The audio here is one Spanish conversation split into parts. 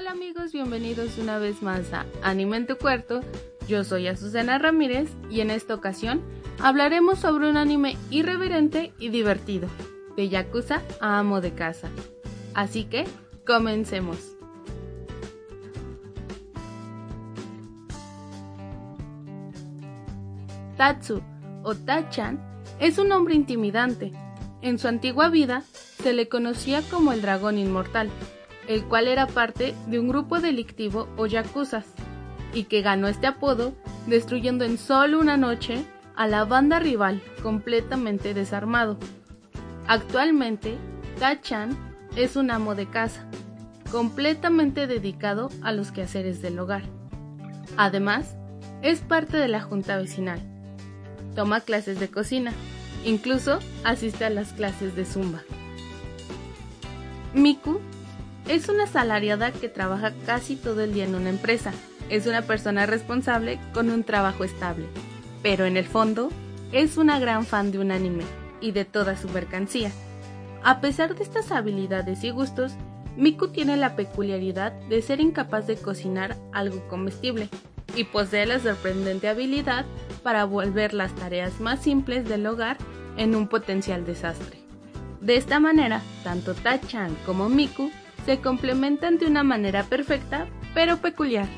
Hola amigos, bienvenidos una vez más a Anime en tu cuarto. Yo soy Azucena Ramírez y en esta ocasión hablaremos sobre un anime irreverente y divertido, de Yakuza a amo de casa. Así que, comencemos. Tatsu o Tachan es un hombre intimidante. En su antigua vida se le conocía como el dragón inmortal el cual era parte de un grupo delictivo o yakuzas, y que ganó este apodo destruyendo en solo una noche a la banda rival completamente desarmado. Actualmente, Tachan es un amo de casa, completamente dedicado a los quehaceres del hogar. Además, es parte de la junta vecinal. Toma clases de cocina, incluso asiste a las clases de zumba. Miku es una asalariada que trabaja casi todo el día en una empresa. Es una persona responsable con un trabajo estable. Pero en el fondo, es una gran fan de un anime y de toda su mercancía. A pesar de estas habilidades y gustos, Miku tiene la peculiaridad de ser incapaz de cocinar algo comestible y posee la sorprendente habilidad para volver las tareas más simples del hogar en un potencial desastre. De esta manera, tanto Tachan como Miku se complementan de una manera perfecta, pero peculiar.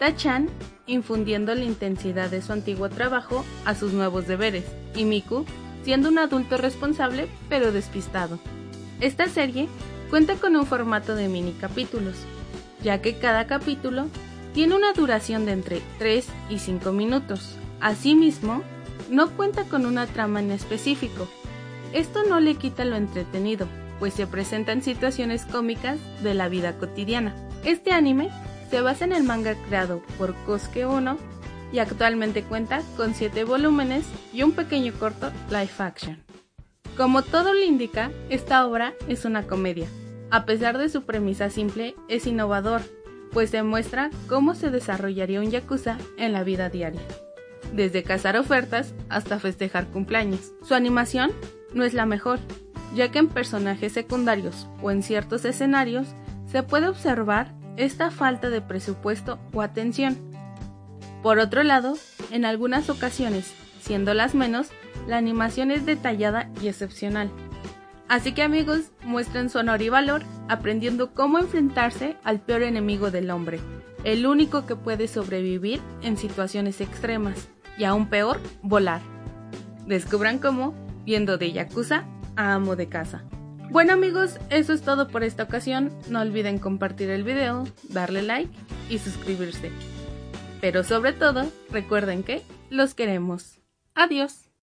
Tachan infundiendo la intensidad de su antiguo trabajo a sus nuevos deberes, y Miku siendo un adulto responsable pero despistado. Esta serie cuenta con un formato de mini capítulos, ya que cada capítulo tiene una duración de entre 3 y 5 minutos. Asimismo, no cuenta con una trama en específico. Esto no le quita lo entretenido, pues se presentan situaciones cómicas de la vida cotidiana. Este anime se basa en el manga creado por Kosuke Ono y actualmente cuenta con 7 volúmenes y un pequeño corto live action. Como todo lo indica, esta obra es una comedia. A pesar de su premisa simple, es innovador, pues demuestra cómo se desarrollaría un yakuza en la vida diaria, desde cazar ofertas hasta festejar cumpleaños. Su animación no es la mejor, ya que en personajes secundarios o en ciertos escenarios se puede observar esta falta de presupuesto o atención. Por otro lado, en algunas ocasiones, siendo las menos, la animación es detallada y excepcional. Así que amigos, muestren su honor y valor aprendiendo cómo enfrentarse al peor enemigo del hombre, el único que puede sobrevivir en situaciones extremas y aún peor, volar. Descubran cómo viendo de Yakuza amo de casa. Bueno amigos, eso es todo por esta ocasión. No olviden compartir el video, darle like y suscribirse. Pero sobre todo, recuerden que los queremos. Adiós.